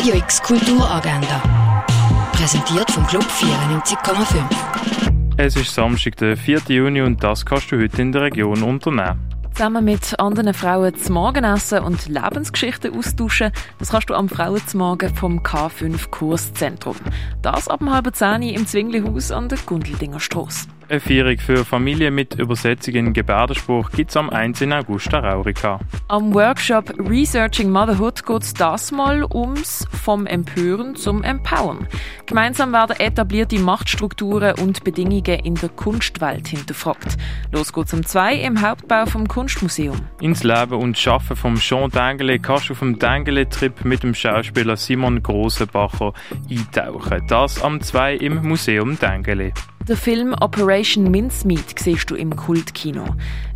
Radio X Kulturagenda. Präsentiert vom Club 94,5. Es ist Samstag, der 4. Juni und das kannst du heute in der Region unternehmen. Zusammen mit anderen Frauen zum Morgen essen und Lebensgeschichten austauschen, das kannst du am Frauenzmorgen vom K5 Kurszentrum. Das ab um halb zehn im Zwinglihaus an der Gundeldinger Strasse. Eine Feierung für Familien mit Übersetzung in Gebärdenspruch gibt es am 1. August der Raurika. Am Workshop Researching Motherhood geht es das mal ums vom Empören zum Empowern. Gemeinsam werden etablierte Machtstrukturen und Bedingungen in der Kunstwelt hinterfragt. Los geht's um zwei im Hauptbau vom Kunstmuseum. Ins Leben und Schaffen vom Jean Dengele kannst du auf dem Dengele-Trip mit dem Schauspieler Simon Grossenbacher eintauchen. Das am 2 im Museum Dengele. Der Film Operation Mincemeat siehst du im Kultkino.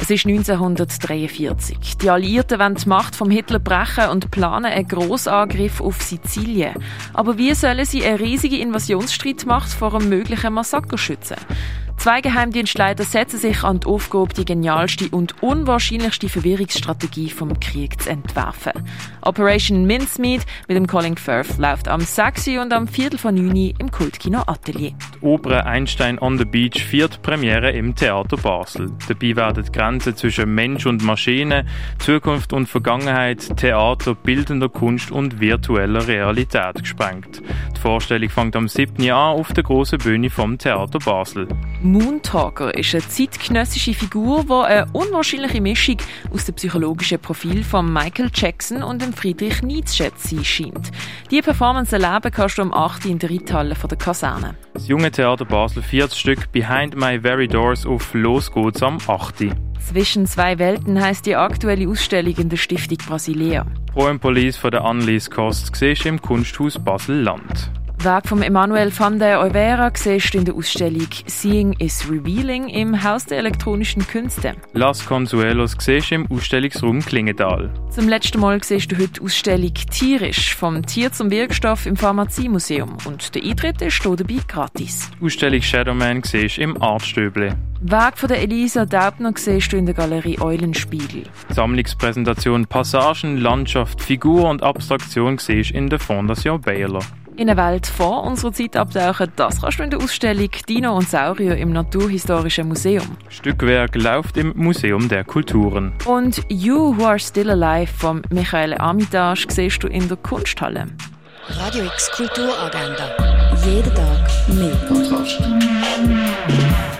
Es ist 1943. Die Alliierten wollen die Macht vom Hitler brechen und planen einen Grossangriff auf Sizilien. Aber wie sollen sie eine riesige Invasionsstreitmacht vor einem möglichen Massaker schützen? Zwei Geheimdienstleiter setzen sich an die Aufgabe, die genialste und unwahrscheinlichste Verwirrungsstrategie vom Krieg zu entwerfen. Operation Mincemeat mit dem Colin Firth läuft am 6. und am Viertel von 9 im Kultkino Atelier. Die Oper Einstein on the Beach viert Premiere im Theater Basel. Dabei werden die Grenzen zwischen Mensch und Maschine, Zukunft und Vergangenheit, Theater, bildender Kunst und virtueller Realität gesprengt. Die Vorstellung fängt am 7. Jahr auf der grossen Bühne vom Theater Basel. Moontalker ist eine zeitgenössische Figur, die eine unwahrscheinliche Mischung aus dem psychologischen Profil von Michael Jackson und dem Friedrich Nietzsche zu sein scheint. Diese Performance erleben kannst du am 8. in der Reithalle der Kaserne. Das junge Theater Basel viertes Stück Behind My Very Doors auf Los geht's am 8. Zwischen zwei Welten heißt die aktuelle Ausstellung in der Stiftung Brasilia. Poem Police von der Annelies Kost siehst im Kunsthaus Basel-Land. Werk von Emanuel van der Oivera siehst du in der Ausstellung Seeing is Revealing im Haus der elektronischen Künste. Las Consuelos siehst im Ausstellungsraum Klingenthal. Zum letzten Mal siehst du heute die Ausstellung Tierisch vom Tier zum Wirkstoff im Pharmaziemuseum und der Eintritt ist hier dabei gratis. Die Ausstellung Shadowman siehst im Artstöble. Werk von der Elisa Daubner siehst du in der Galerie Eulenspiegel. Sammlungspräsentation Passagen, Landschaft, Figur und Abstraktion siehst in der Fondation Baylor. In eine Welt vor unserer Zeit abtauchen, das kannst du in der Ausstellung Dino und Saurier im Naturhistorischen Museum. Stückwerk läuft im Museum der Kulturen. Und You Who Are Still Alive von Michael Armitage siehst du in der Kunsthalle. Radio X Kulturagenda. Jeden Tag mehr.